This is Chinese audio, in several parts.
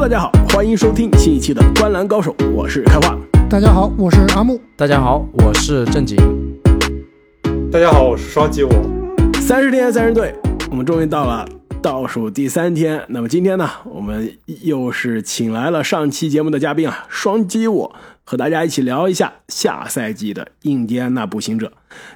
大家好，欢迎收听新一期的《观澜高手》，我是开化。大家好，我是阿木。大家好，我是正经。大家好，我是双击我。三十天三十队，我们终于到了倒数第三天。那么今天呢，我们又是请来了上期节目的嘉宾啊，双击我和大家一起聊一下下赛季的印第安纳步行者。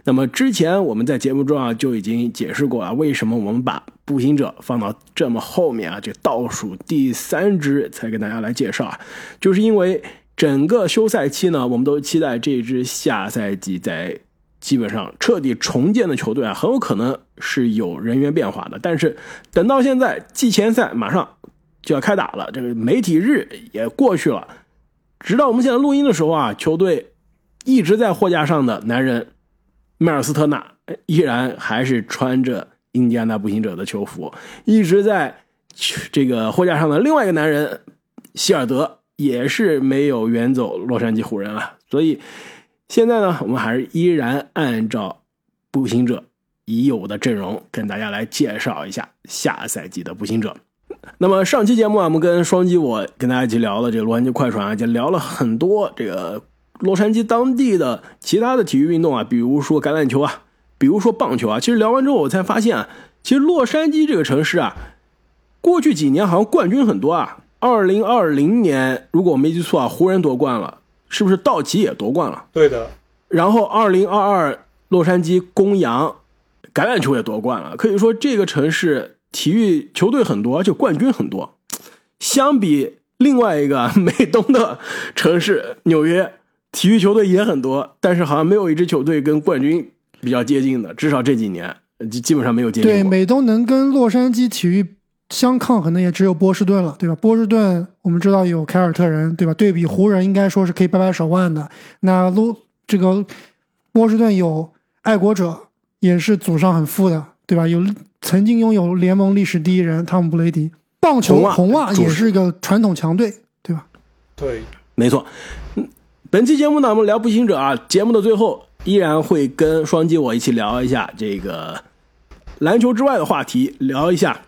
那么之前我们在节目中啊就已经解释过啊，为什么我们把步行者放到这么后面啊，这倒数第三支才给大家来介绍啊，就是因为整个休赛期呢，我们都期待这支下赛季在基本上彻底重建的球队啊，很有可能是有人员变化的。但是等到现在季前赛马上就要开打了，这个媒体日也过去了，直到我们现在录音的时候啊，球队一直在货架上的男人迈尔斯特纳依然还是穿着印第安纳步行者的球服，一直在这个货架上的另外一个男人希尔德也是没有远走洛杉矶湖人了，所以。现在呢，我们还是依然按照步行者已有的阵容，跟大家来介绍一下下赛季的步行者。那么上期节目啊，我们跟双击我跟大家一起聊了这个洛杉矶快船啊，就聊了很多这个洛杉矶当地的其他的体育运动啊，比如说橄榄球啊，比如说棒球啊。其实聊完之后，我才发现啊，其实洛杉矶这个城市啊，过去几年好像冠军很多啊。二零二零年，如果我没记错啊，湖人夺冠了。是不是道奇也夺冠了？对的。然后，二零二二洛杉矶公羊橄榄球也夺冠了。可以说，这个城市体育球队很多，而且冠军很多。相比另外一个 美东的城市纽约，体育球队也很多，但是好像没有一支球队跟冠军比较接近的。至少这几年，基基本上没有接近。对，美东能跟洛杉矶体育。相抗衡的也只有波士顿了，对吧？波士顿我们知道有凯尔特人，对吧？对比湖人，应该说是可以掰掰手腕的。那洛这个波士顿有爱国者，也是祖上很富的，对吧？有曾经拥有联盟历史第一人汤姆布雷迪。棒球红袜也是一个传统强队，对吧？对，没错。本期节目呢，我们聊步行者啊。节目的最后依然会跟双击我一起聊一下这个篮球之外的话题，聊一下。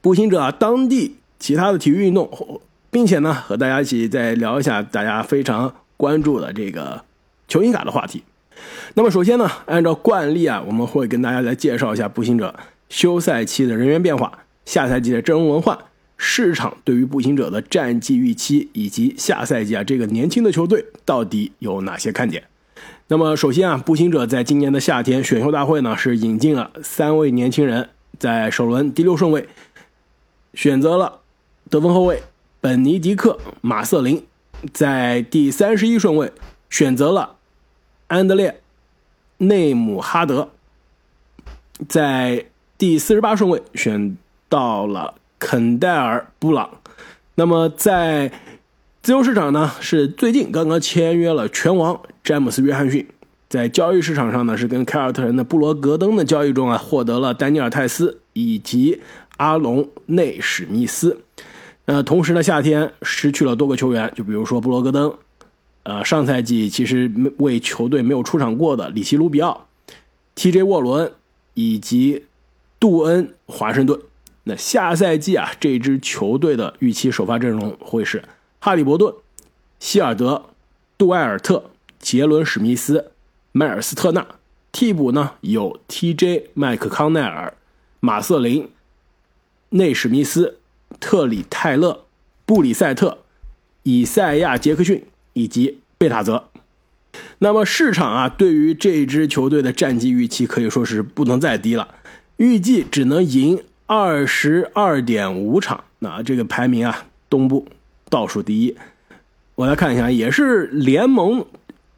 步行者当地其他的体育运动，并且呢，和大家一起再聊一下大家非常关注的这个球星卡的话题。那么，首先呢，按照惯例啊，我们会跟大家来介绍一下步行者休赛期的人员变化、下赛季的阵容轮换、市场对于步行者的战绩预期，以及下赛季啊这个年轻的球队到底有哪些看点。那么，首先啊，步行者在今年的夏天选秀大会呢是引进了三位年轻人，在首轮第六顺位。选择了得分后卫本尼迪克·马瑟林，在第三十一顺位选择了安德烈·内姆哈德，在第四十八顺位选到了肯戴尔·布朗。那么在自由市场呢，是最近刚刚签约了拳王詹姆斯·约翰逊。在交易市场上呢，是跟凯尔特人的布罗格登的交易中啊，获得了丹尼尔·泰斯以及。阿隆内史密斯，呃，同时呢，夏天失去了多个球员，就比如说布罗格登，呃，上赛季其实为球队没有出场过的里奇卢比奥、TJ 沃伦以及杜恩华盛顿。那下赛季啊，这支球队的预期首发阵容会是哈利伯顿、希尔德、杜埃尔特、杰伦史密斯、迈尔斯特纳。替补呢有 TJ 麦克康奈尔、马瑟林。内史密斯、特里泰勒、布里塞特、以赛亚杰克逊以及贝塔泽。那么市场啊，对于这支球队的战绩预期可以说是不能再低了，预计只能赢二十二点五场。那这个排名啊，东部倒数第一。我来看一下，也是联盟。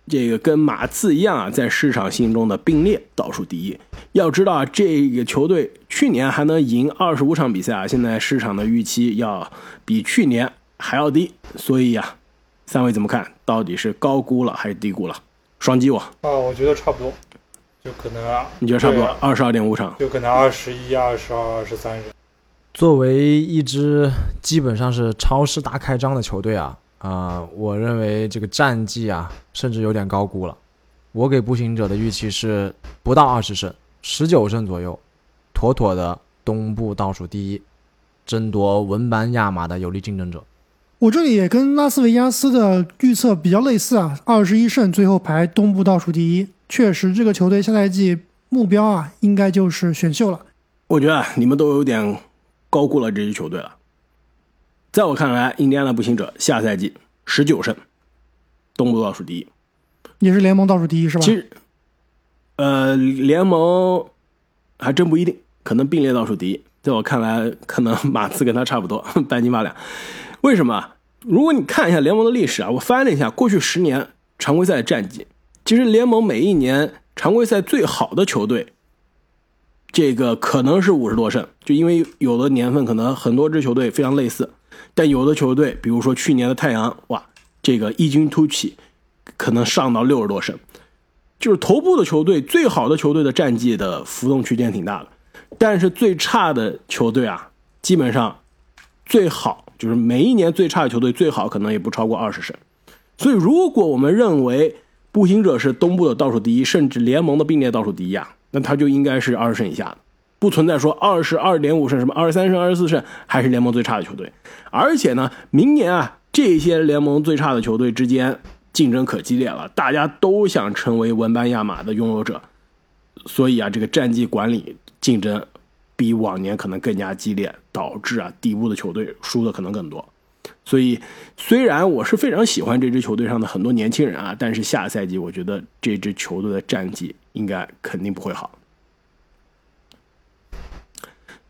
这个跟马刺一样啊，在市场心中的并列倒数第一。要知道啊，这个球队去年还能赢二十五场比赛啊，现在市场的预期要比去年还要低。所以呀，三位怎么看？到底是高估了还是低估了？双击我啊，我觉得差不多，就可能啊，你觉得差不多二十二点五场，就可能二十一、二十二、二十三人。作为一支基本上是超市大开张的球队啊。啊，我认为这个战绩啊，甚至有点高估了。我给步行者的预期是不到二十胜，十九胜左右，妥妥的东部倒数第一。争夺文班亚马的有力竞争者。我这里也跟拉斯维加斯的预测比较类似啊，二十一胜，最后排东部倒数第一。确实，这个球队下赛季目标啊，应该就是选秀了。我觉得啊你们都有点高估了这支球队了。在我看来，印第安纳步行者下赛季十九胜，东部倒数第一。也是联盟倒数第一，是吧？其实，呃，联盟还真不一定，可能并列倒数第一。在我看来，可能马刺跟他差不多，半斤八两。为什么？如果你看一下联盟的历史啊，我翻了一下过去十年常规赛的战绩，其实联盟每一年常规赛最好的球队，这个可能是五十多胜，就因为有的年份可能很多支球队非常类似，但有的球队，比如说去年的太阳，哇，这个异军突起，可能上到六十多胜，就是头部的球队最好的球队的战绩的浮动区间挺大的，但是最差的球队啊，基本上最好就是每一年最差的球队最好可能也不超过二十胜，所以如果我们认为步行者是东部的倒数第一，甚至联盟的并列倒数第一啊，那他就应该是二十胜以下的，不存在说二十二点五胜、什么二十三胜、二十四胜还是联盟最差的球队。而且呢，明年啊，这些联盟最差的球队之间竞争可激烈了，大家都想成为文班亚马的拥有者，所以啊，这个战绩管理竞争比往年可能更加激烈，导致啊底部的球队输的可能更多。所以，虽然我是非常喜欢这支球队上的很多年轻人啊，但是下赛季我觉得这支球队的战绩应该肯定不会好。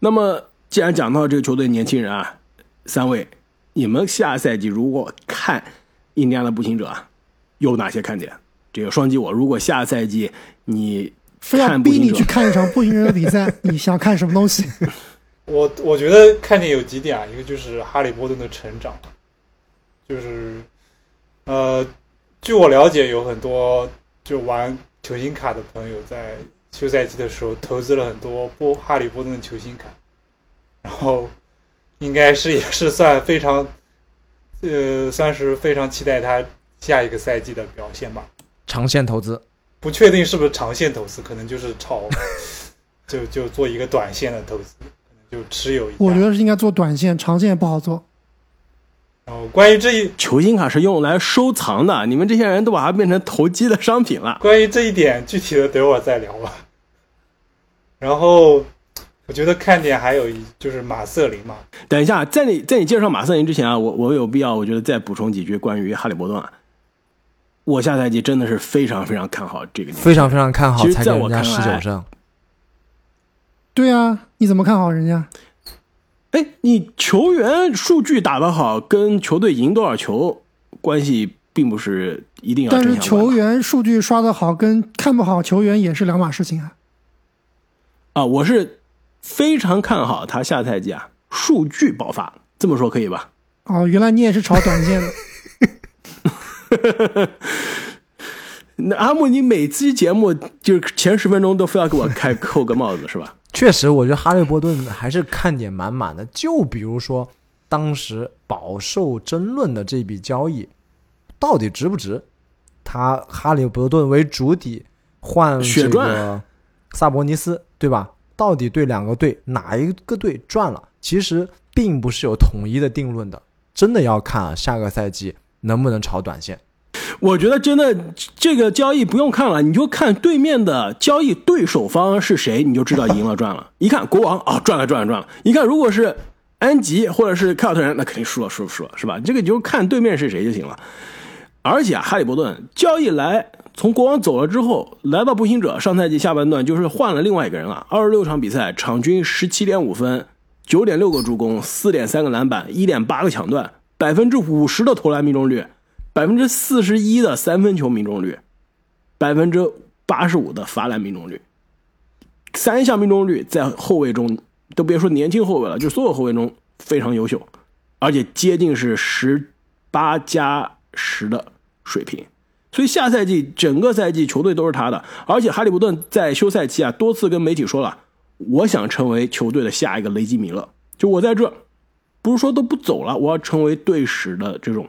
那么，既然讲到这个球队年轻人啊，三位，你们下赛季如果看印第安纳步行者，有哪些看点？这个双击我，如果下赛季你非要逼你去看一场步行者的比赛，你想看什么东西？我我觉得看点有几点啊，一个就是哈利波顿的成长，就是呃，据我了解，有很多就玩球星卡的朋友在休赛期的时候投资了很多波哈利波顿的球星卡，然后应该是也是算非常呃，算是非常期待他下一个赛季的表现吧。长线投资，不确定是不是长线投资，可能就是炒，就就做一个短线的投资，可能就持有一下。我觉得是应该做短线，长线不好做。然后关于这一球星卡是用来收藏的，你们这些人都把它变成投机的商品了。关于这一点，具体的等会儿再聊吧。然后我觉得看点还有一就是马瑟林嘛，等一下，在你在你介绍马瑟林之前啊，我我有必要，我觉得再补充几句关于哈利伯顿啊。我下赛季真的是非常非常看好这个非常非常看好，其实在才给人家我看来十九胜。对啊，你怎么看好人家？哎，你球员数据打得好，跟球队赢多少球关系并不是一定要但是球员数据刷得好，跟看不好球员也是两码事情啊。啊，我是非常看好他下赛季啊数据爆发，这么说可以吧？哦，原来你也是炒短线的。那阿木，你每期节目就是前十分钟都非要给我开扣个帽子是吧？确实，我觉得哈利波顿还是看点满满的。就比如说，当时饱受争论的这笔交易，到底值不值？他哈利波顿为主体换这血赚个萨博尼斯，对吧？到底对两个队哪一个队赚了？其实并不是有统一的定论的，真的要看啊，下个赛季能不能炒短线。我觉得真的这个交易不用看了，你就看对面的交易对手方是谁，你就知道赢了赚了。一看国王啊、赚了赚了赚了。一看如果是安吉或者是凯尔特人，那肯定输了输了输了，是吧？这个你就看对面是谁就行了。而且，哈利伯顿交易来从国王走了之后，来到步行者，上赛季下半段就是换了另外一个人了。二十六场比赛，场均十七点五分，九点六个助攻，四点三个篮板，一点八个抢断，百分之五十的投篮命中率，百分之四十一的三分球命中率，百分之八十五的罚篮命中率，三项命中率在后卫中都别说年轻后卫了，就所有后卫中非常优秀，而且接近是十八加十的水平。所以下赛季整个赛季球队都是他的，而且哈利伯顿在休赛期啊多次跟媒体说了，我想成为球队的下一个雷吉米勒，就我在这，不是说都不走了，我要成为队史的这种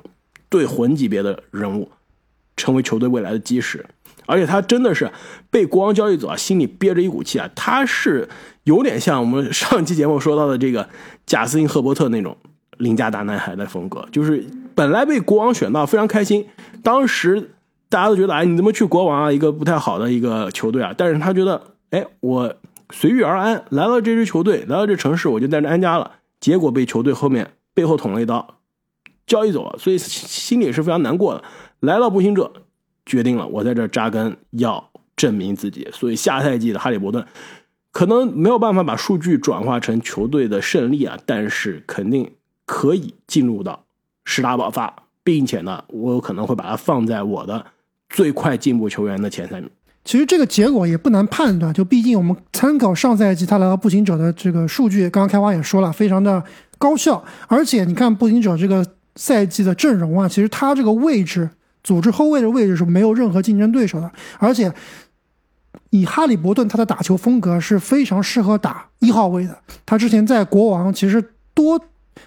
队魂级别的人物。成为球队未来的基石。而且他真的是被国王交易走啊，心里憋着一股气啊。他是有点像我们 上期节目说到的这个贾斯汀·赫伯特那种邻家大男孩的风格，就是本来被国王选到非常开心，当时大家都觉得哎你怎么去国王啊，一个不太好的一个球队啊。但是他觉得哎我随遇而安，来到这支球队，来到这城市我就在这安家了。结果被球队后面背后捅了一刀，交易走了，所以心里是非常难过的。来到步行者。决定了，我在这扎根，要证明自己。所以下赛季的哈利伯顿可能没有办法把数据转化成球队的胜利啊，但是肯定可以进入到十大爆发，并且呢，我有可能会把它放在我的最快进步球员的前三名。其实这个结果也不难判断，就毕竟我们参考上赛季他来到步行者的这个数据，刚刚开花也说了，非常的高效。而且你看步行者这个赛季的阵容啊，其实他这个位置。组织后卫的位置是没有任何竞争对手的，而且以哈利伯顿他的打球风格是非常适合打一号位的。他之前在国王其实多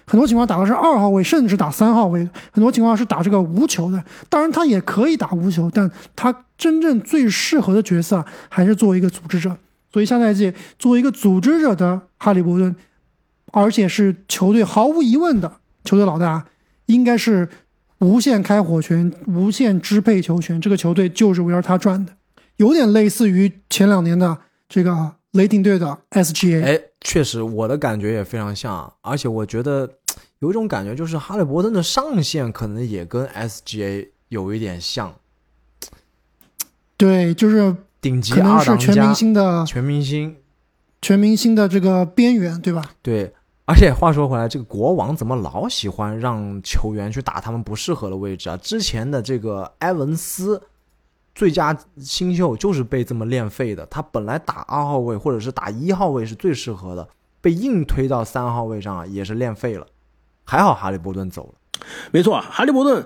很多情况打的是二号位，甚至是打三号位，很多情况是打这个无球的。当然他也可以打无球，但他真正最适合的角色还是作为一个组织者。所以下赛季作为一个组织者的哈利伯顿，而且是球队毫无疑问的球队老大，应该是。无限开火权，无限支配球权，这个球队就是围绕他转的，有点类似于前两年的这个雷霆队的 SGA。哎，确实，我的感觉也非常像，而且我觉得有一种感觉，就是哈利伯顿的上限可能也跟 SGA 有一点像。对，就是顶级可能是全明星的全明星，全明星的这个边缘，对吧？对。而且话说回来，这个国王怎么老喜欢让球员去打他们不适合的位置啊？之前的这个埃文斯，最佳新秀就是被这么练废的。他本来打二号位或者是打一号位是最适合的，被硬推到三号位上啊，也是练废了。还好哈利波顿走了。没错，哈利波顿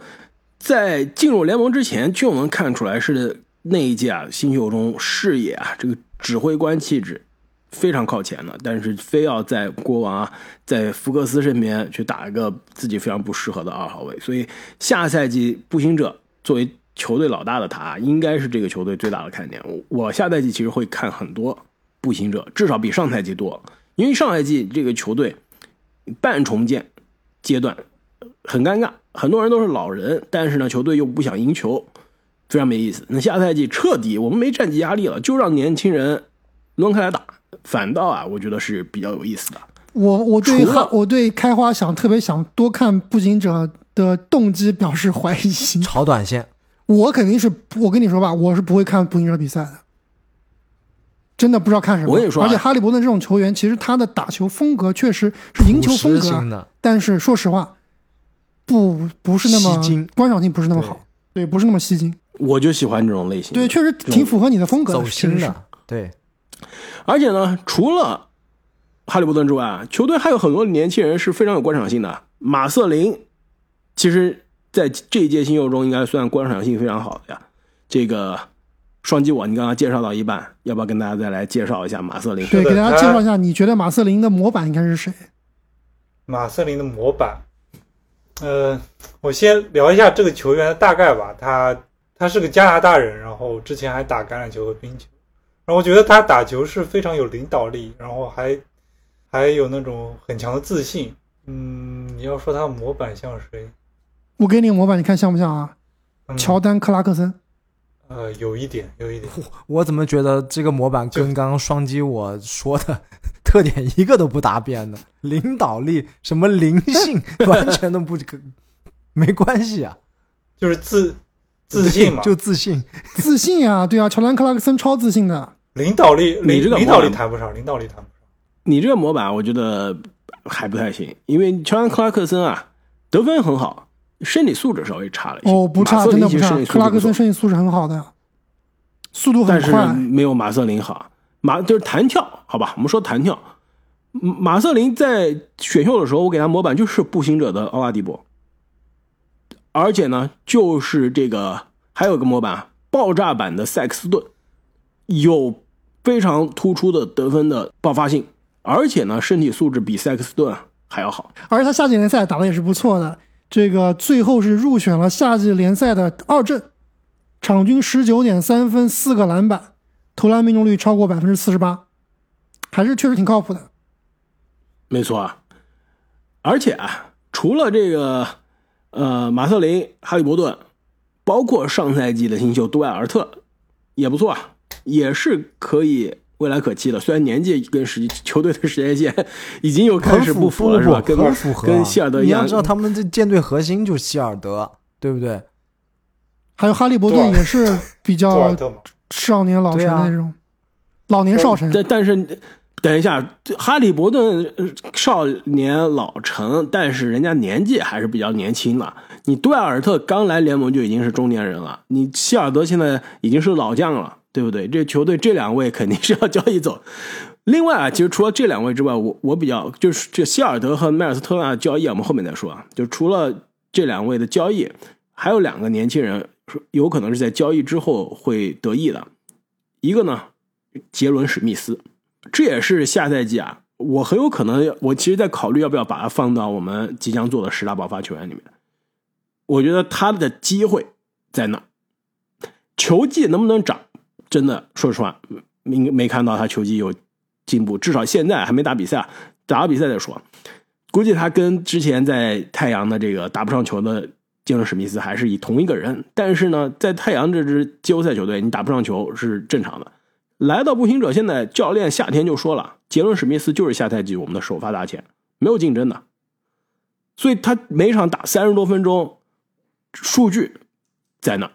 在进入联盟之前就能看出来是那一届啊新秀中视野啊这个指挥官气质。非常靠前的，但是非要在国王啊，在福克斯身边去打一个自己非常不适合的二号位，所以下赛季步行者作为球队老大的他，应该是这个球队最大的看点。我下赛季其实会看很多步行者，至少比上赛季多，因为上赛季这个球队半重建阶段很尴尬，很多人都是老人，但是呢，球队又不想赢球，非常没意思。那下赛季彻底我们没战绩压力了，就让年轻人抡开来打。反倒啊，我觉得是比较有意思的。我我对我对开花想特别想多看步行者的动机表示怀疑。炒短线，我肯定是我跟你说吧，我是不会看步行者比赛的。真的不知道看什么。我跟你说，而且哈利伯顿这种球员，其实他的打球风格确实是赢球风格，但是说实话，不不是那么观赏性不是那么好，对，不是那么吸睛。我就喜欢这种类型，对，确实挺符合你的风格的，走心的，对。而且呢，除了哈利波顿之外啊，球队还有很多年轻人是非常有观赏性的。马瑟林，其实在这一届新秀中应该算观赏性非常好的呀。这个双击我，你刚刚介绍到一半，要不要跟大家再来介绍一下马瑟林？对，给大家介绍一下，你觉得马瑟林的模板应该是谁？马瑟林的模板，呃，我先聊一下这个球员的大概吧。他他是个加拿大人，然后之前还打橄榄球和冰球。然后我觉得他打球是非常有领导力，然后还还有那种很强的自信。嗯，你要说他模板像谁？我给你个模板，你看像不像啊？乔丹·克拉克森。呃，有一点，有一点。我怎么觉得这个模板跟刚刚双击我说的特点一个都不搭边呢？领导力什么灵性，完全都不没关系啊，就是自。自信嘛，就自信，自信啊，对啊，乔丹·克拉克森超自信的，领导力，你这个领导力谈不上，领导力谈不上。你这个模板我觉得还不太行，因为乔丹·克拉克森啊，得分很好，身体素质稍微差了一些。哦，不差，真的不差。克拉克森身体素质很好的，速度很快，但是没有马瑟林好。马就是弹跳，好吧，我们说弹跳。马瑟林在选秀的时候，我给他模板就是步行者的奥拉迪波。而且呢，就是这个还有个模板，爆炸版的塞克斯顿，有非常突出的得分的爆发性，而且呢，身体素质比塞克斯顿还要好。而且他夏季联赛打的也是不错的，这个最后是入选了夏季联赛的二阵，场均十九点三分，四个篮板，投篮命中率超过百分之四十八，还是确实挺靠谱的。没错啊，而且啊，除了这个呃马特林、哈利伯顿，包括上赛季的新秀杜埃尔特也不错啊，也是可以未来可期的。虽然年纪跟实际球队的时间线已经有开始不符了，是吧？跟符合，跟希尔德一样。你要知道，他们这舰队核心就是希尔德，对不对？还有哈利伯顿也是比较少年老成的那种，老年少成。但但是。等一下，哈利伯顿少年老成，但是人家年纪还是比较年轻的。你杜埃尔特刚来联盟就已经是中年人了，你希尔德现在已经是老将了，对不对？这球队这两位肯定是要交易走。另外啊，其实除了这两位之外，我我比较就是这希尔德和迈尔斯特纳的交易，我们后面再说啊。就除了这两位的交易，还有两个年轻人有可能是在交易之后会得益的。一个呢，杰伦史密斯。这也是下赛季啊，我很有可能，我其实在考虑要不要把他放到我们即将做的十大爆发球员里面。我觉得他的机会在那，球技能不能涨，真的说实话，没没看到他球技有进步，至少现在还没打比赛，打了比赛再说。估计他跟之前在太阳的这个打不上球的杰伦史密斯还是以同一个人，但是呢，在太阳这支季后赛球队，你打不上球是正常的。来到步行者，现在教练夏天就说了，杰伦史密斯就是下赛季我们的首发大前，没有竞争的，所以他每场打三十多分钟，数据在那，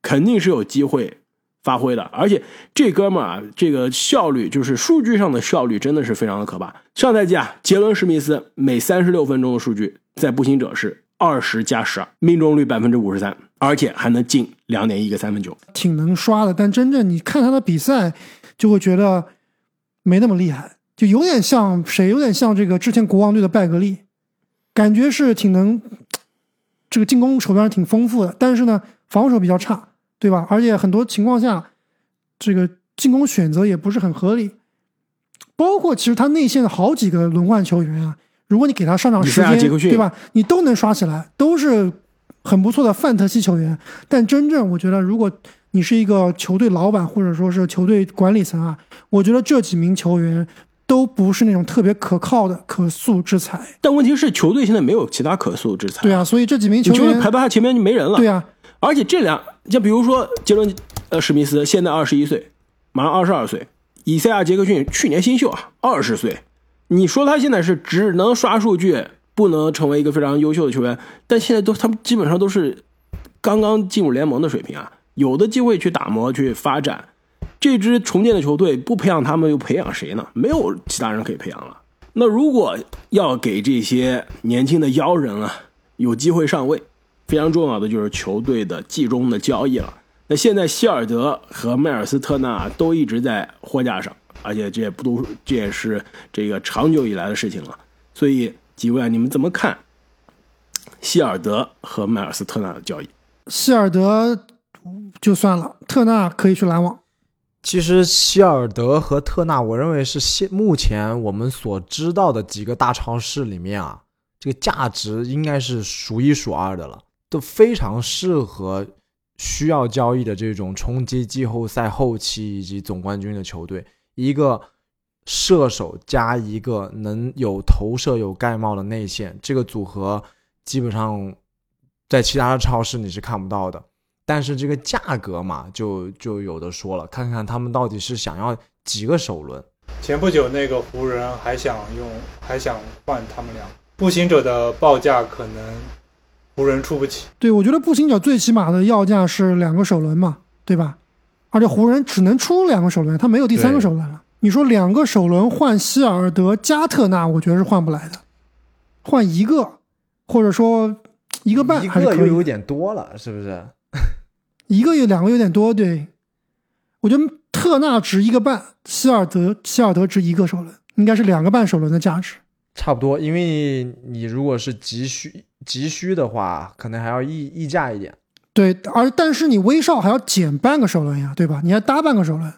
肯定是有机会发挥的。而且这哥们儿啊，这个效率就是数据上的效率真的是非常的可怕。上赛季啊，杰伦史密斯每三十六分钟的数据在步行者是二十加十二，命中率百分之五十三。而且还能进两点一个三分球，挺能刷的。但真正你看他的比赛，就会觉得没那么厉害，就有点像谁？有点像这个之前国王队的拜格利，感觉是挺能，这个进攻手段挺丰富的，但是呢，防守比较差，对吧？而且很多情况下，这个进攻选择也不是很合理。包括其实他内线的好几个轮换球员啊，如果你给他上场时间，对吧？你都能刷起来，都是。很不错的范特西球员，但真正我觉得，如果你是一个球队老板或者说是球队管理层啊，我觉得这几名球员都不是那种特别可靠的可塑之才。但问题是，球队现在没有其他可塑之才。对啊，所以这几名球员排到他前面就没人了。对啊，而且这两，像比如说杰伦呃史密斯，现在二十一岁，马上二十二岁；以赛亚杰克逊去年新秀啊，二十岁。你说他现在是只能刷数据？不能成为一个非常优秀的球员，但现在都他们基本上都是刚刚进入联盟的水平啊，有的机会去打磨去发展。这支重建的球队不培养他们又培养谁呢？没有其他人可以培养了。那如果要给这些年轻的妖人啊有机会上位，非常重要的就是球队的季中的交易了。那现在希尔德和迈尔斯特纳都一直在货架上，而且这也不都这也是这个长久以来的事情了，所以。几位啊，你们怎么看希尔德和迈尔斯特纳的交易？希尔德就算了，特纳可以去篮网。其实希尔德和特纳，我认为是现目前我们所知道的几个大超市里面啊，这个价值应该是数一数二的了，都非常适合需要交易的这种冲击季后赛后期以及总冠军的球队。一个。射手加一个能有投射、有盖帽的内线，这个组合基本上在其他的超市你是看不到的。但是这个价格嘛，就就有的说了，看看他们到底是想要几个首轮。前不久那个湖人还想用，还想换他们俩。步行者的报价可能湖人出不起。对，我觉得步行者最起码的要价是两个首轮嘛，对吧？而且湖人只能出两个首轮，他没有第三个首轮了。你说两个首轮换希尔德加特纳，我觉得是换不来的，换一个，或者说一个半还是可以。有点多了，是不是？一个有两个有点多，对。我觉得特纳值一个半，希尔德希尔德值一个首轮，应该是两个半首轮的价值。差不多，因为你如果是急需急需的话，可能还要溢溢价一点。对，而但是你威少还要减半个首轮呀，对吧？你还搭半个首轮。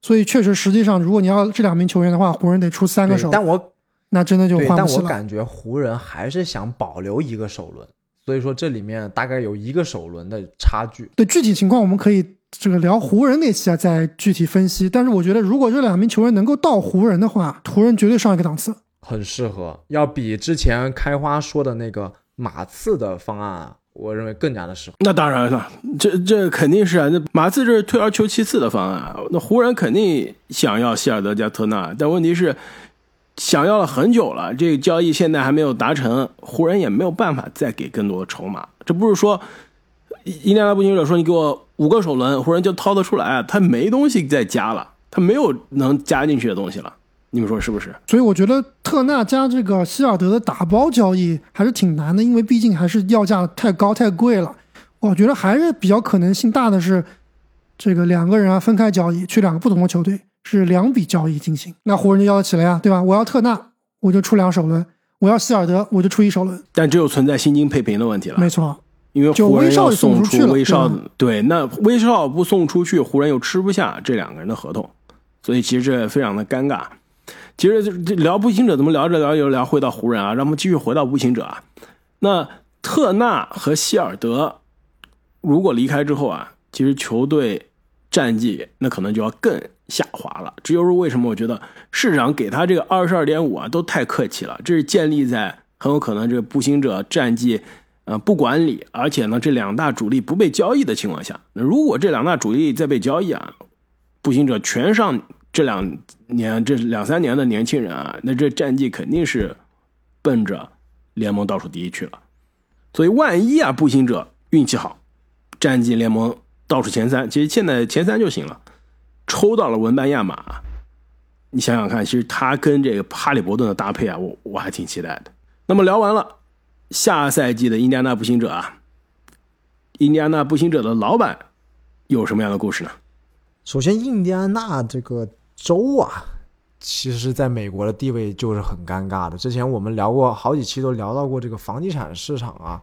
所以确实，实际上，如果你要这两名球员的话，湖人得出三个首，但我那真的就换不起了。但我感觉湖人还是想保留一个首轮，所以说这里面大概有一个首轮的差距。对具体情况，我们可以这个聊湖人那期啊再具体分析。但是我觉得，如果这两名球员能够到湖人的话，湖人绝对上一个档次。很适合，要比之前开花说的那个马刺的方案，我认为更加的适合。那当然了，这这肯定是啊。那马刺这是退而求其次的方案啊。那湖人肯定想要希尔德加特纳，但问题是想要了很久了，这个交易现在还没有达成，湖人也没有办法再给更多的筹码。这不是说印第安纳步行者说你给我五个首轮，湖人就掏得出来啊，他没东西再加了，他没有能加进去的东西了。你们说是不是？所以我觉得特纳加这个希尔德的打包交易还是挺难的，因为毕竟还是要价太高太贵了。我觉得还是比较可能性大的是，这个两个人啊分开交易，去两个不同的球队，是两笔交易进行。那湖人就要得起了呀，对吧？我要特纳，我就出两首轮；我要希尔德，我就出一首轮。但这就存在薪金配平的问题了。没错，因为就湖人要威少送出去了威少，对，那威少不送出去，湖人又吃不下这两个人的合同，所以其实这非常的尴尬。其实这这聊步行者怎么聊着聊着又聊回到湖人啊，让我们继续回到步行者啊。那特纳和希尔德如果离开之后啊，其实球队战绩那可能就要更下滑了。这就是为什么我觉得市场给他这个二十二点五啊都太客气了，这是建立在很有可能这个步行者战绩呃不管理，而且呢这两大主力不被交易的情况下。那如果这两大主力再被交易啊，步行者全上这两年这两三年的年轻人啊，那这战绩肯定是奔着联盟倒数第一去了。所以万一啊步行者运气好，战绩联盟倒数前三，其实现在前三就行了。抽到了文班亚马，你想想看，其实他跟这个哈利伯顿的搭配啊，我我还挺期待的。那么聊完了下赛季的印第安纳步行者啊，印第安纳步行者的老板有什么样的故事呢？首先，印第安纳这个州啊，其实在美国的地位就是很尴尬的。之前我们聊过好几期，都聊到过这个房地产市场啊，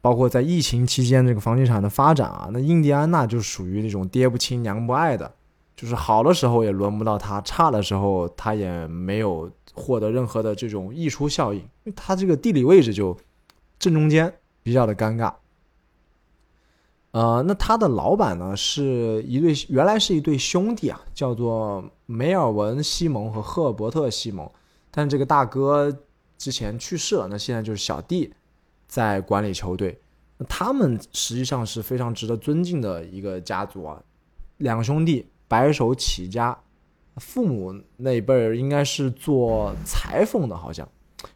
包括在疫情期间这个房地产的发展啊。那印第安纳就属于那种爹不亲娘不爱的，就是好的时候也轮不到他，差的时候他也没有获得任何的这种溢出效应，因为他这个地理位置就正中间，比较的尴尬。呃，那他的老板呢是一对，原来是一对兄弟啊，叫做梅尔文·西蒙和赫尔伯特·西蒙，但这个大哥之前去世了，那现在就是小弟在管理球队。他们实际上是非常值得尊敬的一个家族啊，两兄弟白手起家，父母那一辈儿应该是做裁缝的，好像。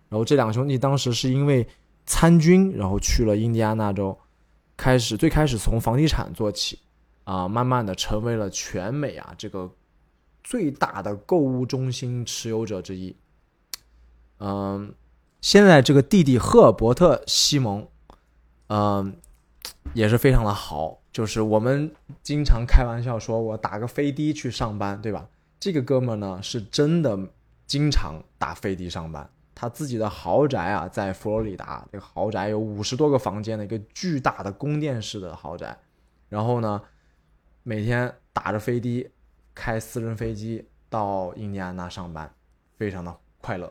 然后这两兄弟当时是因为参军，然后去了印第安纳州。开始最开始从房地产做起，啊，慢慢的成为了全美啊这个最大的购物中心持有者之一。嗯，现在这个弟弟赫尔伯特·西蒙，嗯，也是非常的好，就是我们经常开玩笑说我打个飞的去上班，对吧？这个哥们呢是真的经常打飞的上班。他自己的豪宅啊，在佛罗里达，这个豪宅有五十多个房间的一个巨大的宫殿式的豪宅，然后呢，每天打着飞的，开私人飞机到印第安纳上班，非常的快乐。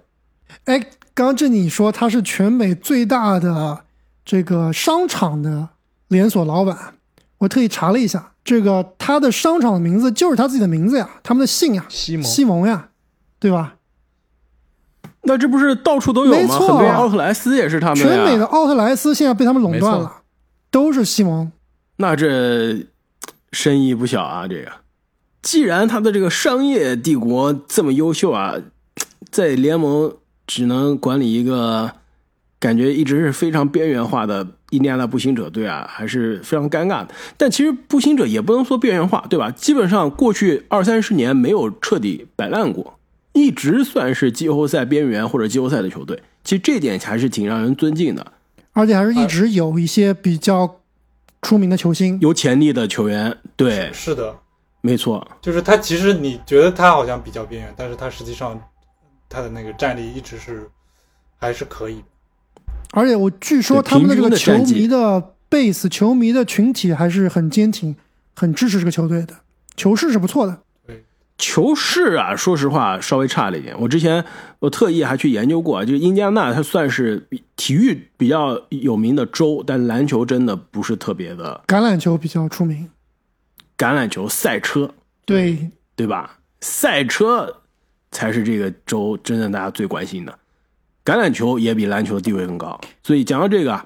哎，刚刚这你说他是全美最大的这个商场的连锁老板，我特意查了一下，这个他的商场的名字就是他自己的名字呀，他们的姓呀，西蒙，西蒙呀，对吧？那这不是到处都有吗？没错很多奥特莱斯也是他们。全美的奥特莱斯现在被他们垄断了，都是西蒙。那这生意不小啊！这个，既然他的这个商业帝国这么优秀啊，在联盟只能管理一个感觉一直是非常边缘化的印第安纳步行者队啊，还是非常尴尬的。但其实步行者也不能说边缘化，对吧？基本上过去二三十年没有彻底摆烂过，一直算是季后赛边缘或者季后赛的球队。其实这点还是挺让人尊敬的。而且还是一直有一些比较出名的球星。有潜力的球员，对，是的，没错，就是他其实你觉得他好像比较边缘，但是他实际上他的那个战力一直是还是可以的。而且我据说他们的这个球迷的 base、球迷的群体还是很坚挺，很支持这个球队的，球市是不错的。球市啊，说实话稍微差了一点。我之前我特意还去研究过，就是印第安纳它算是体育比较有名的州，但篮球真的不是特别的。橄榄球比较出名，橄榄球赛车对，对吧？赛车才是这个州真正大家最关心的，橄榄球也比篮球地位更高。所以讲到这个啊，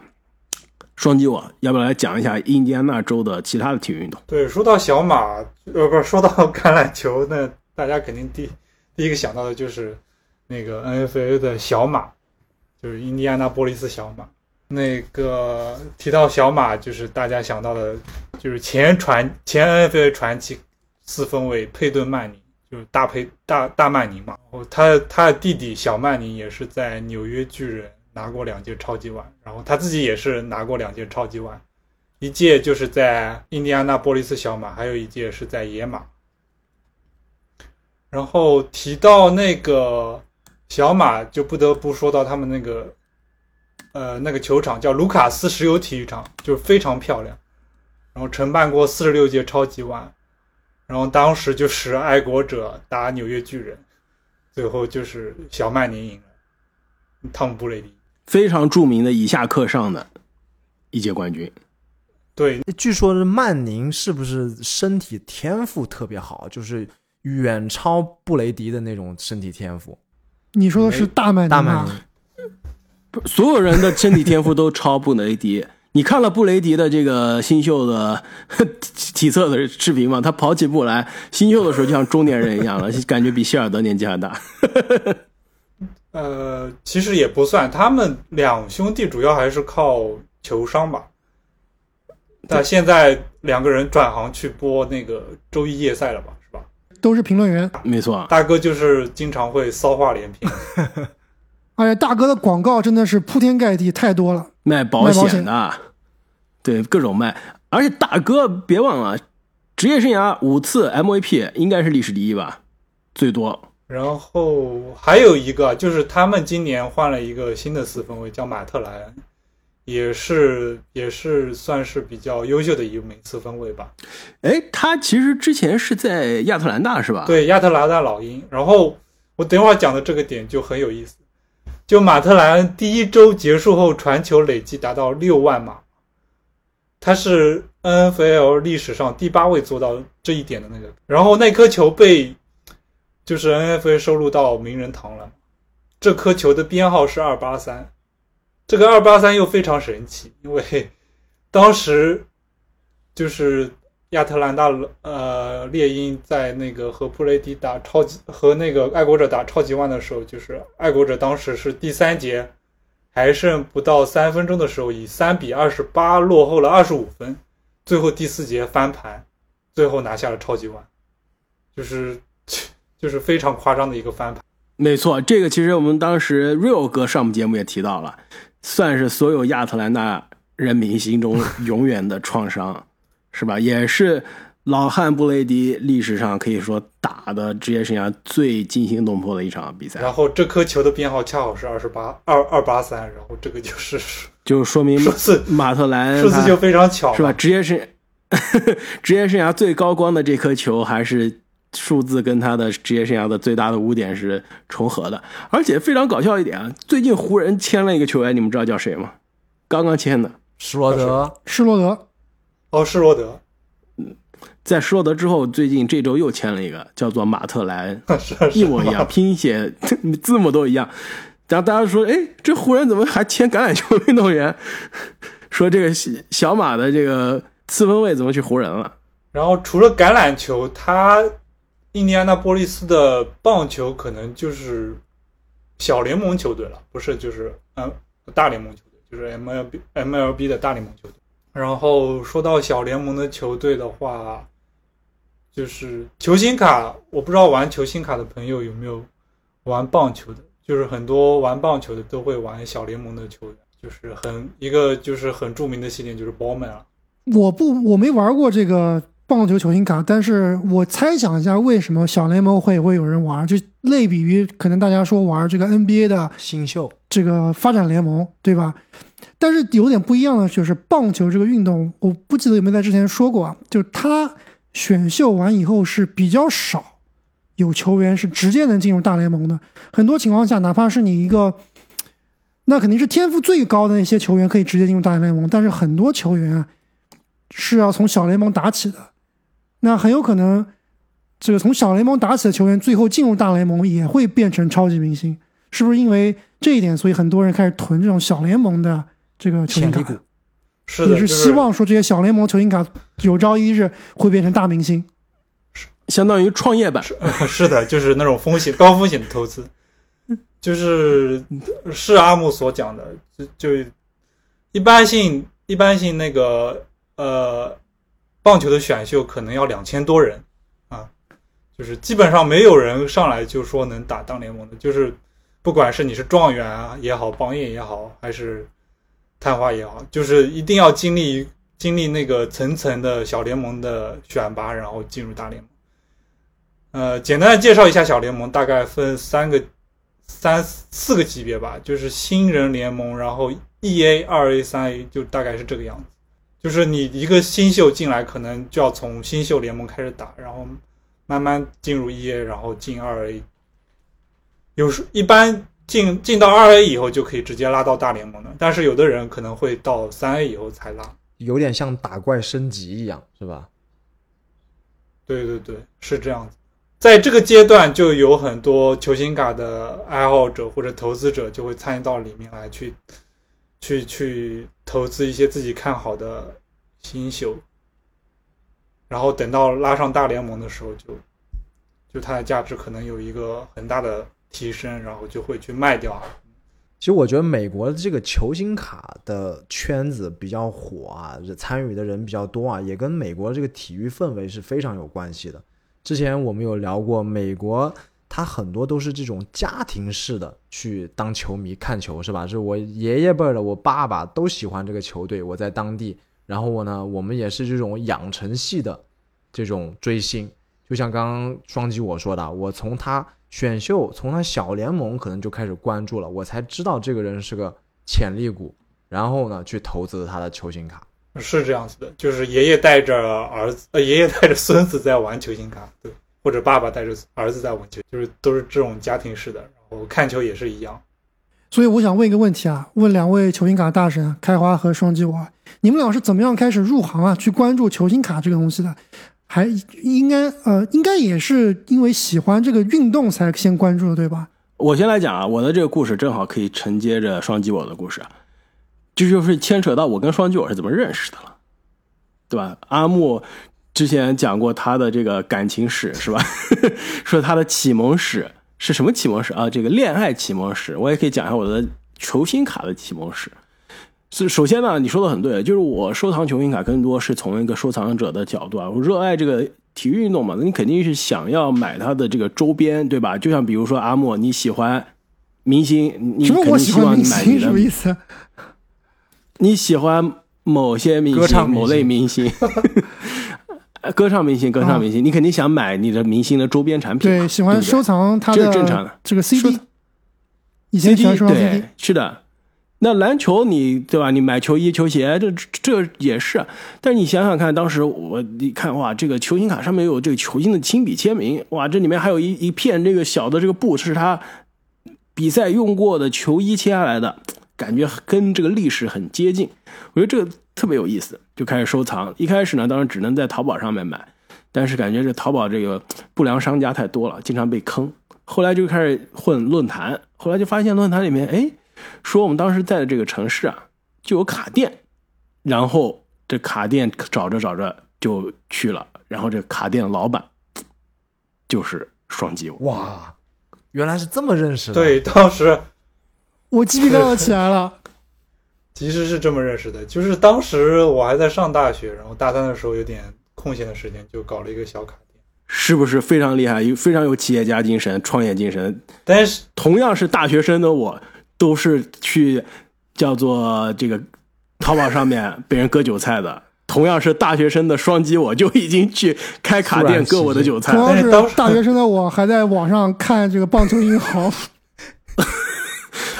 双击我要不要来讲一下印第安纳州的其他的体育运动？对，说到小马，呃，不是说到橄榄球，那大家肯定第第一个想到的就是那个 N F A 的小马，就是印第安纳波利斯小马。那个提到小马，就是大家想到的，就是前传前 NFA 传奇四分卫佩顿曼宁，就是大佩大大曼宁嘛。然后他他的弟弟小曼宁也是在纽约巨人拿过两届超级碗，然后他自己也是拿过两届超级碗。一届就是在印第安纳波利斯小马，还有一届是在野马。然后提到那个小马，就不得不说到他们那个，呃，那个球场叫卢卡斯石油体育场，就是非常漂亮。然后承办过四十六届超级碗，然后当时就是爱国者打纽约巨人，最后就是小曼宁赢了，汤姆布雷迪。非常著名的以下克上的一届冠军。对，据说是曼宁是不是身体天赋特别好，就是远超布雷迪的那种身体天赋？你说的是大曼宁吗？大曼宁所有人的身体天赋都超布雷迪。你看了布雷迪的这个新秀的 体测的视频吗？他跑起步来，新秀的时候就像中年人一样了，感觉比希尔德年纪还大。呃，其实也不算，他们两兄弟主要还是靠球商吧。但现在两个人转行去播那个周一夜赛了吧，是吧？都是评论员，没错，大哥就是经常会骚话连篇。而且大哥的广告真的是铺天盖地，太多了。卖保险的，对各种卖。而且大哥别忘了，职业生涯五次 MVP 应该是历史第一吧，最多。然后还有一个就是他们今年换了一个新的四分卫，叫马特莱恩，也是也是算是比较优秀的一名四分卫吧。哎，他其实之前是在亚特兰大是吧？对，亚特兰大老鹰。然后我等会儿讲的这个点就很有意思，就马特莱恩第一周结束后传球累计达到六万码，他是 NFL 历史上第八位做到这一点的那个。然后那颗球被就是 NFL 收录到名人堂了，这颗球的编号是二八三，这个二八三又非常神奇，因为当时就是亚特兰大呃猎鹰在那个和布雷迪打超级和那个爱国者打超级碗的时候，就是爱国者当时是第三节还剩不到三分钟的时候，以三比二十八落后了二十五分，最后第四节翻盘，最后拿下了超级碗，就是就是非常夸张的一个翻盘。没错，这个其实我们当时 Real 哥上我们节目也提到了，算是所有亚特兰大人民心中永远的创伤，是吧？也是老汉布雷迪历史上可以说打的职业生涯最惊心动魄的一场比赛。然后这颗球的编号恰好是二十八二二八三，然后这个就是 就说明数字马特兰数字就非常巧，是吧？？职业生 职业生涯最高光的这颗球，还是数字跟他的职业生涯的最大的污点是重合的。而且非常搞笑一点啊，最近湖人签了一个球员，你们知道叫谁吗？刚刚签的，施罗德施罗德，哦，施罗德，嗯在施罗德之后，最近这周又签了一个，叫做马特莱 恩，是一模一样，拼写 字母都一样。然后大家说，哎，这湖人怎么还签橄榄球运动员？说这个小小马的这个四分卫怎么去湖人了？然后除了橄榄球，他印第安纳波利斯的棒球可能就是小联盟球队了，不是就是嗯大联盟球队，就是 MLB MLB 的大联盟球队。然后说到小联盟的球队的话，就是球星卡，我不知道玩球星卡的朋友有没有玩棒球的，就是很多玩棒球的都会玩小联盟的球员，就是很一个就是很著名的系列就是 Bowman 啊，我不我没玩过这个棒球球星卡，但是我猜想一下，为什么小联盟会会有人玩？就类比于可能大家说玩这个 NBA 的新秀，这个发展联盟，对吧？但是有点不一样的就是棒球这个运动，我不记得有没有在之前说过啊，就是它选秀完以后是比较少，有球员是直接能进入大联盟的。很多情况下，哪怕是你一个，那肯定是天赋最高的那些球员可以直接进入大联盟，但是很多球员啊是要从小联盟打起的。那很有可能，这个从小联盟打起的球员，最后进入大联盟也会变成超级明星，是不是因为这一点，所以很多人开始囤这种小联盟的这个球星卡潜力股？是的，你是希望说这些小联盟球星卡有朝一日会变成大明星。相当于创业板。是 的，就是那种风险高风险的投资，就是是阿木所讲的，就就一般性一般性那个呃棒球的选秀可能要两千多人啊，就是基本上没有人上来就说能打当联盟的，就是不管是你是状元啊也好，榜眼也好，还是探花也好，就是一定要经历经历那个层层的小联盟的选拔，然后进入大联盟。呃，简单的介绍一下小联盟，大概分三个、三四个级别吧，就是新人联盟，然后 E A、二 A、三 A，就大概是这个样子。就是你一个新秀进来，可能就要从新秀联盟开始打，然后慢慢进入 E A，然后进二 A。有时一般进进到二 A 以后就可以直接拉到大联盟了，但是有的人可能会到三 A 以后才拉。有点像打怪升级一样，是吧？对对对，是这样子。在这个阶段，就有很多球星卡的爱好者或者投资者就会参与到里面来，去去去投资一些自己看好的新秀，然后等到拉上大联盟的时候就，就它的价值可能有一个很大的提升，然后就会去卖掉。其实我觉得美国的这个球星卡的圈子比较火啊，参与的人比较多啊，也跟美国这个体育氛围是非常有关系的。之前我们有聊过，美国它很多都是这种家庭式的去当球迷看球，是吧？是我爷爷辈儿的，我爸爸都喜欢这个球队，我在当地，然后我呢，我们也是这种养成系的这种追星。就像刚刚双击我说的，我从他选秀，从他小联盟可能就开始关注了，我才知道这个人是个潜力股，然后呢，去投资他的球星卡。是这样子的，就是爷爷带着儿子，呃，爷爷带着孙子在玩球星卡，对，或者爸爸带着儿子在玩球，就是都是这种家庭式的。然后看球也是一样。所以我想问一个问题啊，问两位球星卡大神开花和双击我啊，你们俩是怎么样开始入行啊，去关注球星卡这个东西的？还应该呃，应该也是因为喜欢这个运动才先关注的，对吧？我先来讲啊，我的这个故事正好可以承接着双击我的故事，这就是牵扯到我跟双击我是怎么认识的了，对吧？阿木之前讲过他的这个感情史是吧？说他的启蒙史是什么启蒙史啊？这个恋爱启蒙史，我也可以讲一下我的球星卡的启蒙史。是首先呢，你说的很对，就是我收藏球星卡更多是从一个收藏者的角度啊，我热爱这个体育运动嘛，那你肯定是想要买它的这个周边，对吧？就像比如说阿莫，你喜欢明星，你什么肯定希我喜欢明望你买你星什么意的，思？你喜欢某些明星、歌唱明星某类明星。歌唱明星，歌唱明星，你肯定想买你的明星的周边产品，对，喜欢收藏他是正常的这个 CD 收。以前喜欢 CD 收藏 CD 对，是的。那篮球你对吧？你买球衣、球鞋，这这也是。但是你想想看，当时我一看哇，这个球星卡上面有这个球星的亲笔签名，哇，这里面还有一一片这个小的这个布是他比赛用过的球衣切下来的，感觉跟这个历史很接近。我觉得这个特别有意思，就开始收藏。一开始呢，当然只能在淘宝上面买，但是感觉这淘宝这个不良商家太多了，经常被坑。后来就开始混论坛，后来就发现论坛里面，哎，说我们当时在的这个城市啊，就有卡店，然后这卡店找着找着就去了，然后这卡店的老板就是双击我。哇，原来是这么认识的。对，当时我鸡皮疙瘩起来了。其实是这么认识的，就是当时我还在上大学，然后大三的时候有点空闲的时间，就搞了一个小卡店。是不是非常厉害？有非常有企业家精神、创业精神。但是同样是大学生的我，都是去叫做这个淘宝上面被人割韭菜的。同样是大学生的双击，我就已经去开卡店割我的韭菜同。样是大学生的我，还在网上看这个棒球英豪。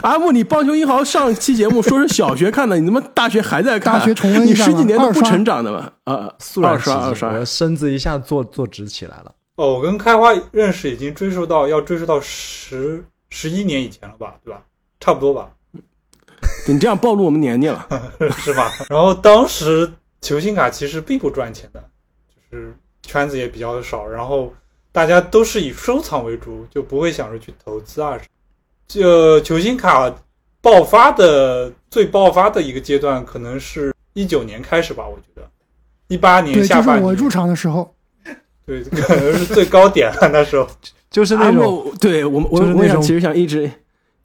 阿木，你棒球英豪上期节目说是小学看的，你他妈大学还在看？大学重温你十几年都不成长的吗？啊，肃然起二刷二刷敬，我，身子一下坐坐直起来了。哦，我跟开花认识已经追溯到要追溯到十十一年以前了吧，对吧？差不多吧，你这样暴露我们年纪了。是吧？然后当时球星卡其实并不赚钱的，就是圈子也比较少，然后大家都是以收藏为主，就不会想着去投资啊。就球星卡爆发的最爆发的一个阶段，可能是一九年开始吧，我觉得一八年下半年，我入场的时候，对，可能是最高点了那时候。就是那阿种莫，对我们我就是那种我想其实想一直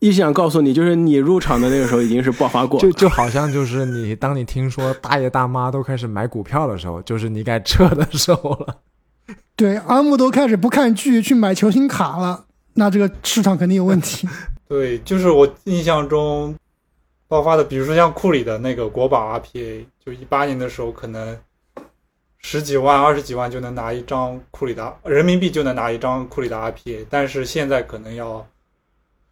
一想告诉你，就是你入场的那个时候已经是爆发过了，就就好像就是你，当你听说大爷大妈都开始买股票的时候，就是你该撤的时候了。对，阿木都开始不看剧去买球星卡了，那这个市场肯定有问题。对，就是我印象中爆发的，比如说像库里的那个国宝 RPA，就一八年的时候，可能十几万、二十几万就能拿一张库里的人民币，就能拿一张库里的 RPA，但是现在可能要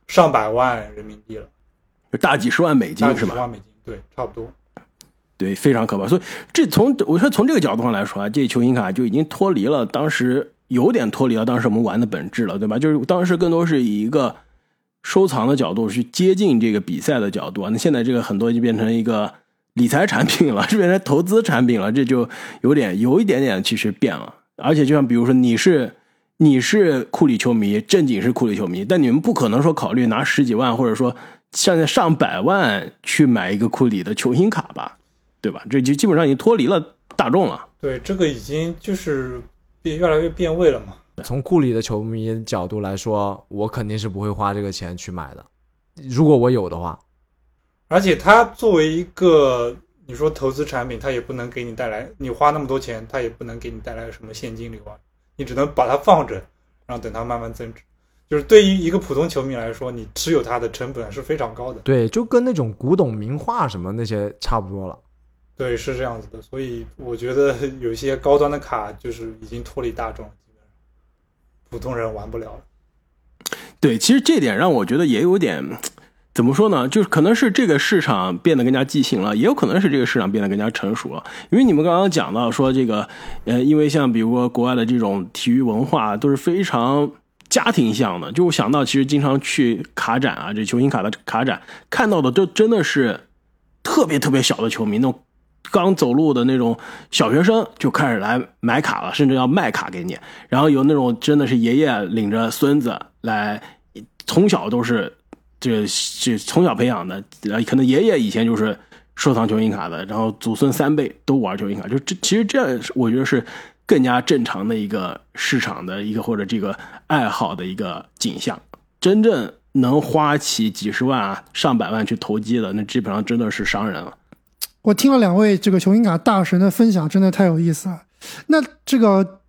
上百万人民币了，就大几十万美金是吧？几十万美金，对，差不多。对，非常可怕。所以这从我说从这个角度上来说啊，这球星卡就已经脱离了当时有点脱离了当时我们玩的本质了，对吧？就是当时更多是以一个收藏的角度去接近这个比赛的角度啊。那现在这个很多就变成一个理财产品了，是变成投资产品了，这就有点有一点点其实变了。而且就像比如说你是你是库里球迷，正经是库里球迷，但你们不可能说考虑拿十几万或者说现在上百万去买一个库里的球星卡吧，对吧？这就基本上已经脱离了大众了。对，这个已经就是变越来越变味了嘛。从库里的球迷角度来说，我肯定是不会花这个钱去买的。如果我有的话，而且它作为一个你说投资产品，它也不能给你带来，你花那么多钱，它也不能给你带来什么现金流啊，你只能把它放着，然后等它慢慢增值。就是对于一个普通球迷来说，你持有它的成本是非常高的。对，就跟那种古董名画什么那些差不多了。对，是这样子的。所以我觉得 有一些高端的卡就是已经脱离大众，基本上普通人玩不了了。对，其实这点让我觉得也有点怎么说呢？就是可能是这个市场变得更加畸形了，也有可能是这个市场变得更加成熟了。因为你们刚刚讲到说这个，呃，因为像比如说国外的这种体育文化都是非常家庭向的，就想到其实经常去卡展啊，这球星卡的卡展看到的都真的是特别特别小的球迷，那种刚走路的那种小学生就开始来买卡了，甚至要卖卡给你。然后有那种真的是爷爷领着孙子来，从小都是这这从小培养的，可能爷爷以前就是收藏球星卡的，然后祖孙三辈都玩球星卡，就这其实这样我觉得是更加正常的一个市场的一个或者这个爱好的一个景象。真正能花起几十万啊、上百万去投机的，那基本上真的是商人了。我听了两位这个球星卡大神的分享，真的太有意思了。那这个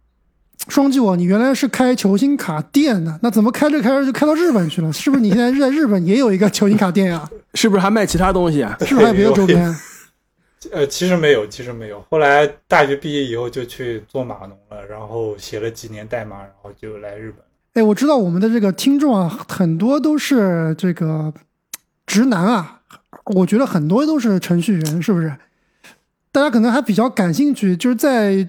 双击我，你原来是开球星卡店的，那怎么开着开着就开到日本去了？是不是你现在在日本也有一个球星卡店呀？是不是还卖其他东西啊？是不是还有别的周边？呃，其实没有，其实没有。后来大学毕业以后就去做码农了，然后写了几年代码，然后就来日本。哎，我知道我们的这个听众啊，很多都是这个直男啊，我觉得很多都是程序员，是不是？大家可能还比较感兴趣，就是在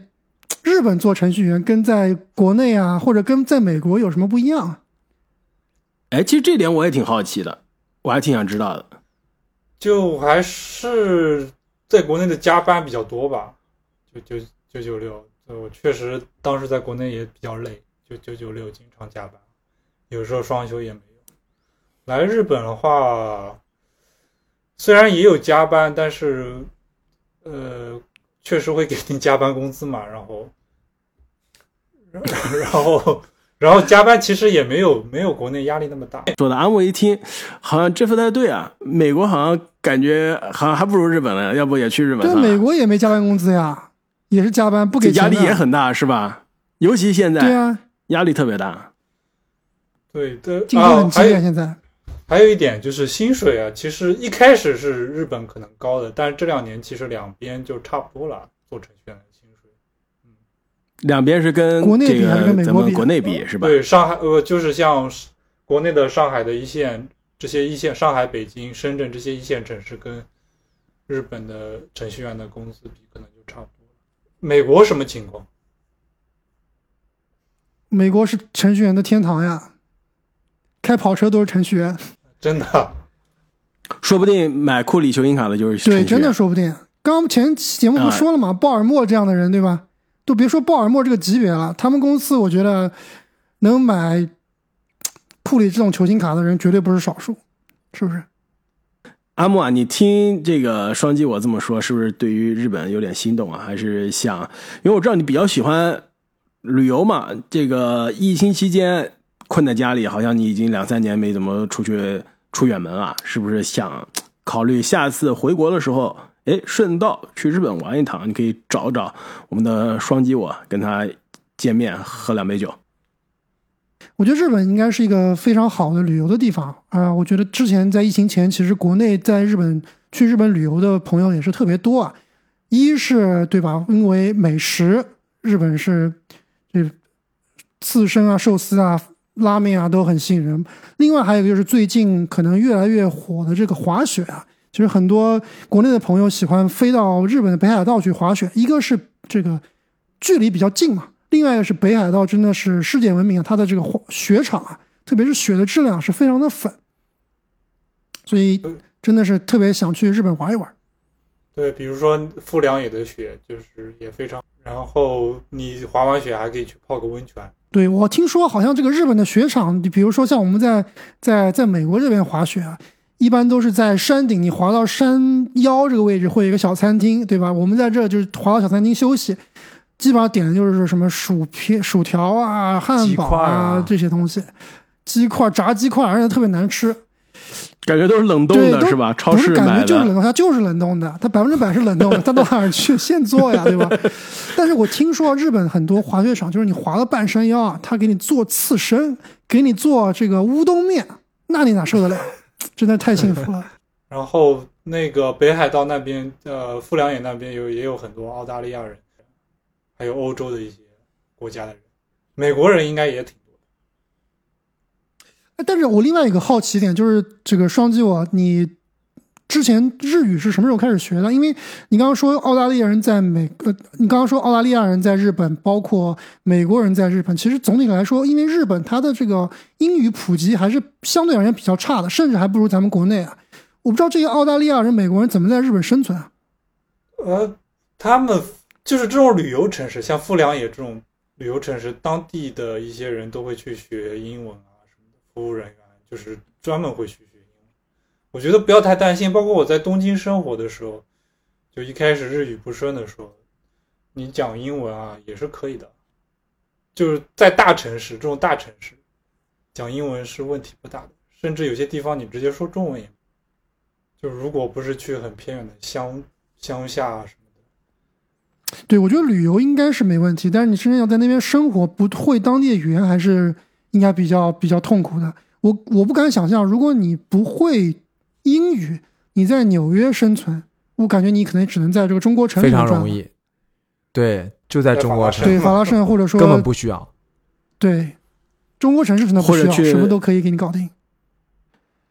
日本做程序员跟在国内啊，或者跟在美国有什么不一样？哎，其实这点我也挺好奇的，我还挺想知道的。就还是在国内的加班比较多吧，就九九九六。我确实当时在国内也比较累，就九九六经常加班，有时候双休也没有。来日本的话，虽然也有加班，但是呃，确实会给你加班工资嘛，然后，然后。然后加班其实也没有没有国内压力那么大。说的阿莫一听，好像这不太对啊。美国好像感觉好像还不如日本呢，要不也去日本？对，美国也没加班工资呀，也是加班不给，压力也很大，是吧？尤其现在，对啊，压力特别大。对的，竞争很激烈。现在还有一点就是薪水啊，其实一开始是日本可能高的，但是这两年其实两边就差不多了，做程序员的薪水。两边是跟国内比还是跟美国比？国内比是吧？对，上海呃，就是像国内的上海的一线这些一线，上海、北京、深圳这些一线城市，跟日本的程序员的工资比，可能就差不多。美国什么情况？美国是程序员的天堂呀，开跑车都是程序员。真的，说不定买库里球星卡的就是对，真的说不定。刚刚前期节目不说了吗？鲍尔默这样的人，对吧？都别说鲍尔默这个级别了，他们公司我觉得能买库里这种球星卡的人绝对不是少数，是不是？阿木啊，你听这个双击我这么说，是不是对于日本有点心动啊？还是想，因为我知道你比较喜欢旅游嘛，这个疫情期间困在家里，好像你已经两三年没怎么出去出远门啊，是不是想考虑下次回国的时候，哎，顺道去日本玩一趟？你可以找找我们的双击我，跟他见面喝两杯酒。我觉得日本应该是一个非常好的旅游的地方啊、我觉得之前在疫情前，其实国内在日本去日本旅游的朋友也是特别多啊。一是对吧？因为美食，日本是这刺身啊、寿司啊、拉面啊都很吸引人。另外还有一个就是最近可能越来越火的这个滑雪啊，其实很多国内的朋友喜欢飞到日本的北海道去滑雪。一个是这个距离比较近嘛，另外一个是北海道真的是世界闻名啊，它的这个滑雪场啊，特别是雪的质量是非常的粉，所以真的是特别想去日本玩一玩。对，比如说富良野的雪就是也非常，然后你滑完雪还可以去泡个温泉。对我听说，好像这个日本的雪场，你比如说像我们在在在美国这边滑雪啊，一般都是在山顶，你滑到山腰这个位置会有一个小餐厅，对吧？我们在这就是滑到小餐厅休息，基本上点的就是什么薯片、薯条啊、汉堡块啊这些东西，鸡块、炸鸡块，而且特别难吃。感觉都是冷冻的是吧？超不是感市买的。觉就是冷冻，它就是冷冻的，它百分之百是冷冻的，它到哪儿去现做呀，对吧？但是我听说日本很多滑雪场，就是你滑到半山腰啊，他给你做刺身，给你做这个乌冬面，那你哪受得了？真的太幸福了。然后那个北海道那边，呃，富良野那边有也有很多澳大利亚人，还有欧洲的一些国家的人，美国人应该也挺但是我另外一个好奇点就是，这个双击我，你之前日语是什么时候开始学的？因为你刚刚说澳大利亚人在美，呃，你刚刚说澳大利亚人在日本，包括美国人在日本，其实总体来说，因为日本它的这个英语普及还是相对而言比较差的，甚至还不如咱们国内啊。我不知道这些澳大利亚人、美国人怎么在日本生存啊？呃，他们就是这种旅游城市，像富良野这种旅游城市，当地的一些人都会去学英文，服务人员就是专门会去学英文。我觉得不要太担心，包括我在东京生活的时候，就一开始日语不顺的时候，你讲英文啊也是可以的，就是在大城市这种大城市，讲英文是问题不大的，甚至有些地方你直接说中文也，就如果不是去很偏远的乡乡下啊什么的。对，我觉得旅游应该是没问题，但是你真正要在那边生活，不会当地的语言，还是应该比较比较痛苦的。我我不敢想象，如果你不会英语，你在纽约生存，我感觉你可能只能在这个中国城里非。常容易。对，就在中国城，对，法拉盛或者说根本不需要。对中国城市可能不需要，或者去什么都可以给你搞定。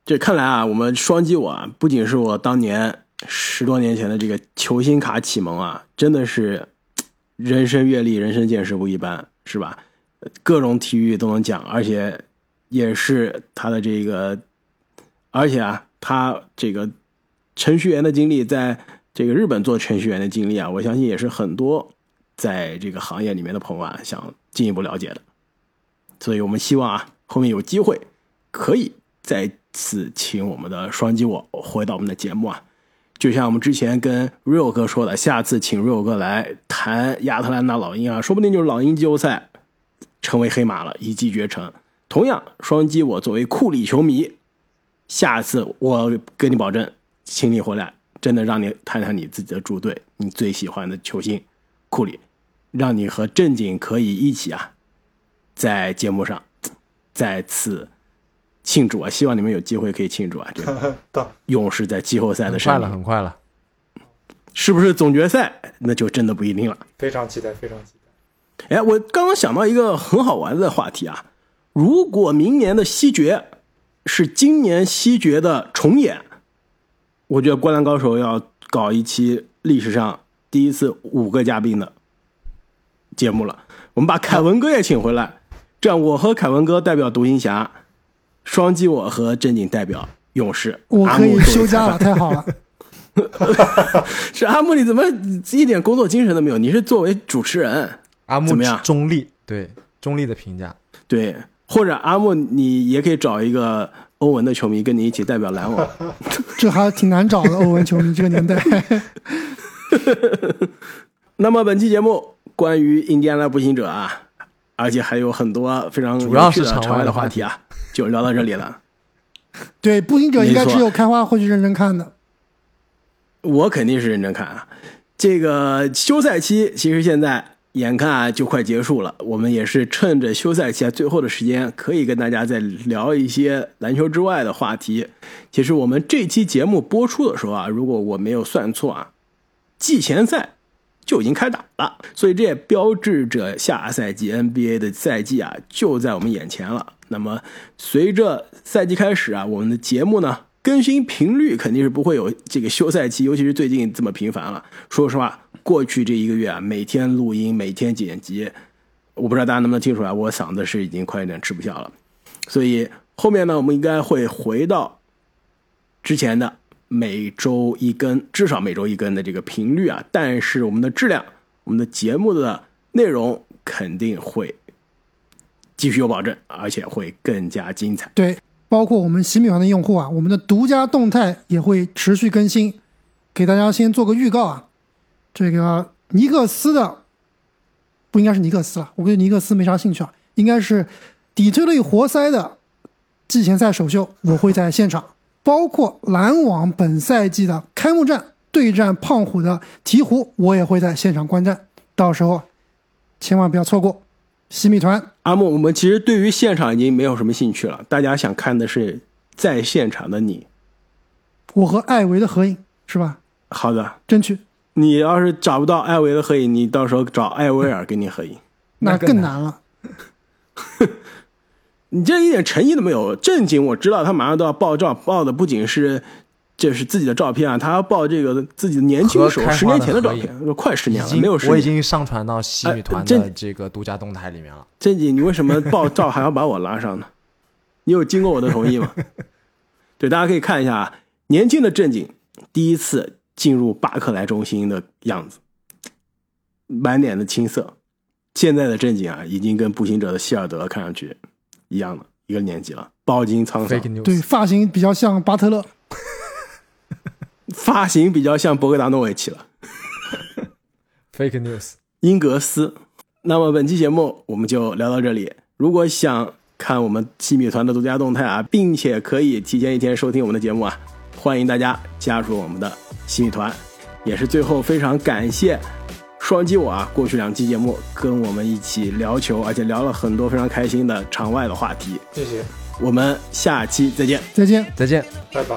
这看来啊，我们双击我啊，不仅是我当年十多年前的这个球星卡启蒙啊，真的是人生阅历、人生见识不一般，是吧？各种体育都能讲，而且也是他的这个，而且啊，他这个程序员的经历，在这个日本做程序员的经历啊，我相信也是很多在这个行业里面的朋友啊想进一步了解的。所以我们希望啊，后面有机会可以再次请我们的双击我回到我们的节目啊。就像我们之前跟 Real 哥说的，下次请 Real 哥来谈亚特兰大老鹰啊，说不定就是老鹰季后赛成为黑马了，一骑绝尘。同样，双击我作为库里球迷，下次我跟你保证，请你回来，真的让你谈谈你自己的主队，你最喜欢的球星库里，让你和正经可以一起啊，在节目上再次庆祝啊！希望你们有机会可以庆祝啊！这个 到勇士在季后赛的胜很快了，利，很快了。是不是总决赛那就真的不一定了。非常期待，非常期待。哎，我刚刚想到一个很好玩的话题啊，如果明年的西决是今年西决的重演，我觉得《灌篮高手》要搞一期历史上第一次五个嘉宾的节目了。我们把凯文哥也请回来，这样我和凯文哥代表独行侠，双击我和正经代表勇士。我可以休假了，太好了。是阿木，你怎么一点工作精神都没有？你是作为主持人，阿木怎么样中立，对中立的评价。对，或者阿木，你也可以找一个欧文的球迷跟你一起代表篮网。这还挺难找的，欧文球迷这个年代。那么本期节目关于印第安纳步行者啊，而且还有很多非常主要是场外的场外的话话题啊，就聊到这里了。对，步行者应该只有开花会去认真看的。我肯定是认真看啊。这个休赛期其实现在眼看啊就快结束了，我们也是趁着休赛期啊最后的时间，可以跟大家再聊一些篮球之外的话题。其实我们这期节目播出的时候啊，如果我没有算错啊，季前赛就已经开打了，所以这也标志着下赛季 NBA 的赛季啊就在我们眼前了。那么随着赛季开始啊，我们的节目呢更新频率肯定是不会有这个休赛期，尤其是最近这么频繁了。说实话，过去这一个月啊，每天录音，每天剪辑，我不知道大家能不能听出来，我嗓子是已经快有点吃不消了。所以后面呢，我们应该会回到之前的每周一更，至少每周一更的这个频率啊，但是我们的质量，我们的节目的内容肯定会继续有保证，而且会更加精彩。对，包括我们喜米团的用户啊，我们的独家动态也会持续更新，给大家先做个预告啊。这个尼克斯的不应该是尼克斯了，我对尼克斯没啥兴趣啊，应该是底特律活塞的季前赛首秀，我会在现场。包括篮网本赛季的开幕战对战胖虎的鹈鹕，我也会在现场观战，到时候千万不要错过。西米团阿木，我们其实对于现场已经没有什么兴趣了，大家想看的是在现场的你。我和艾维的合影是吧？好的，争取你要是找不到艾维的合影，你到时候找艾薇尔跟你合影。那更难了。你这一点诚意都没有。正经我知道他马上都要爆照，爆的不仅是就是自己的照片啊，他要爆这个自己的年轻时候十年前的照片，快十年了，没有十年。我已经上传到西米团的这个独家动态里面了。正经，你为什么爆照还要把我拉上呢？你有经过我的同意吗？对，大家可以看一下啊，年轻的正经第一次进入巴克莱中心的样子，满脸的青涩。现在的正经啊，已经跟步行者的希尔德看上去一样了，一个年纪了，饱经沧桑对，发型比较像巴特勒。发型比较像博格达诺维奇了。fake news。英格斯。那么本期节目我们就聊到这里。如果想看我们西米团的独家动态啊，并且可以提前一天收听我们的节目啊，欢迎大家加入我们的西米团。也是最后非常感谢双击我啊，过去两期节目跟我们一起聊球，而且聊了很多非常开心的场外的话题。谢谢，我们下期再见。再见。再见。拜拜。